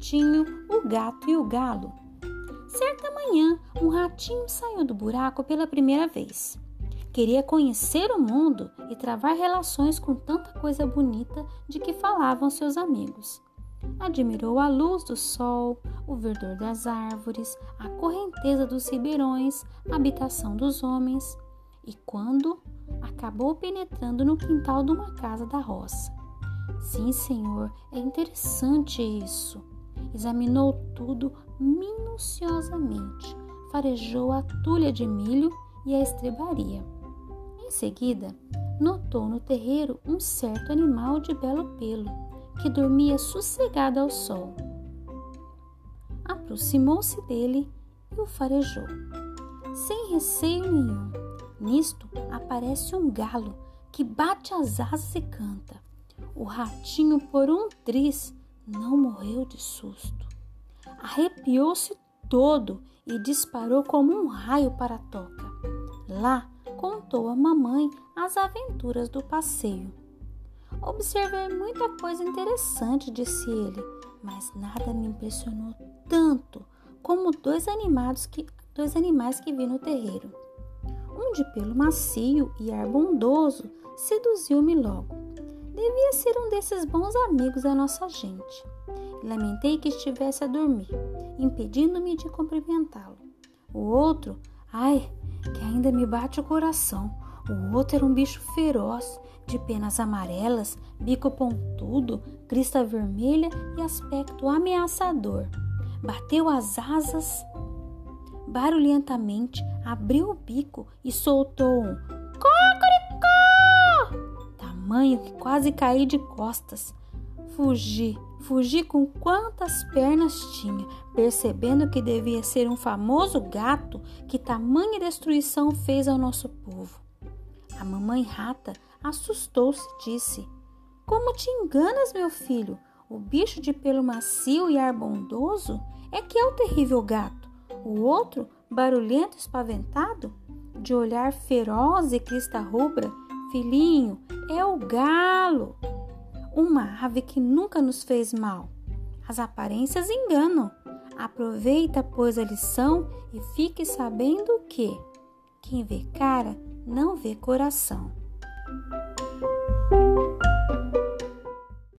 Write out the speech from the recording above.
ratinho, o gato e o galo. Certa manhã, um ratinho saiu do buraco pela primeira vez. Queria conhecer o mundo e travar relações com tanta coisa bonita de que falavam seus amigos. Admirou a luz do sol, o verdor das árvores, a correnteza dos ribeirões, a habitação dos homens, e quando acabou penetrando no quintal de uma casa da roça. Sim, senhor, é interessante isso. Examinou tudo minuciosamente, farejou a tulha de milho e a estrebaria. Em seguida, notou no terreiro um certo animal de belo pelo que dormia sossegado ao sol. Aproximou-se dele e o farejou. Sem receio nenhum, nisto aparece um galo que bate as asas e canta. O ratinho, por um triz, não morreu de susto. Arrepiou-se todo e disparou como um raio para a toca. Lá contou à mamãe as aventuras do passeio. Observei muita coisa interessante, disse ele, mas nada me impressionou tanto como dois animados que dois animais que vi no terreiro. Um de pelo macio e ar bondoso seduziu-me logo. Devia ser um desses bons amigos da nossa gente. Lamentei que estivesse a dormir, impedindo-me de cumprimentá-lo. O outro, ai, que ainda me bate o coração. O outro era um bicho feroz, de penas amarelas, bico pontudo, crista vermelha e aspecto ameaçador. Bateu as asas barulhentamente, abriu o bico e soltou um! Tamanho que quase caí de costas. Fugi, fugi com quantas pernas tinha, percebendo que devia ser um famoso gato que tamanha destruição fez ao nosso povo. A mamãe rata assustou-se e disse: Como te enganas, meu filho? O bicho de pelo macio e ar bondoso é que é o terrível gato. O outro, barulhento e espaventado, de olhar feroz e crista rubra, filhinho, é o galo uma ave que nunca nos fez mal. As aparências enganam. Aproveita, pois, a lição e fique sabendo que quem vê cara não vê coração.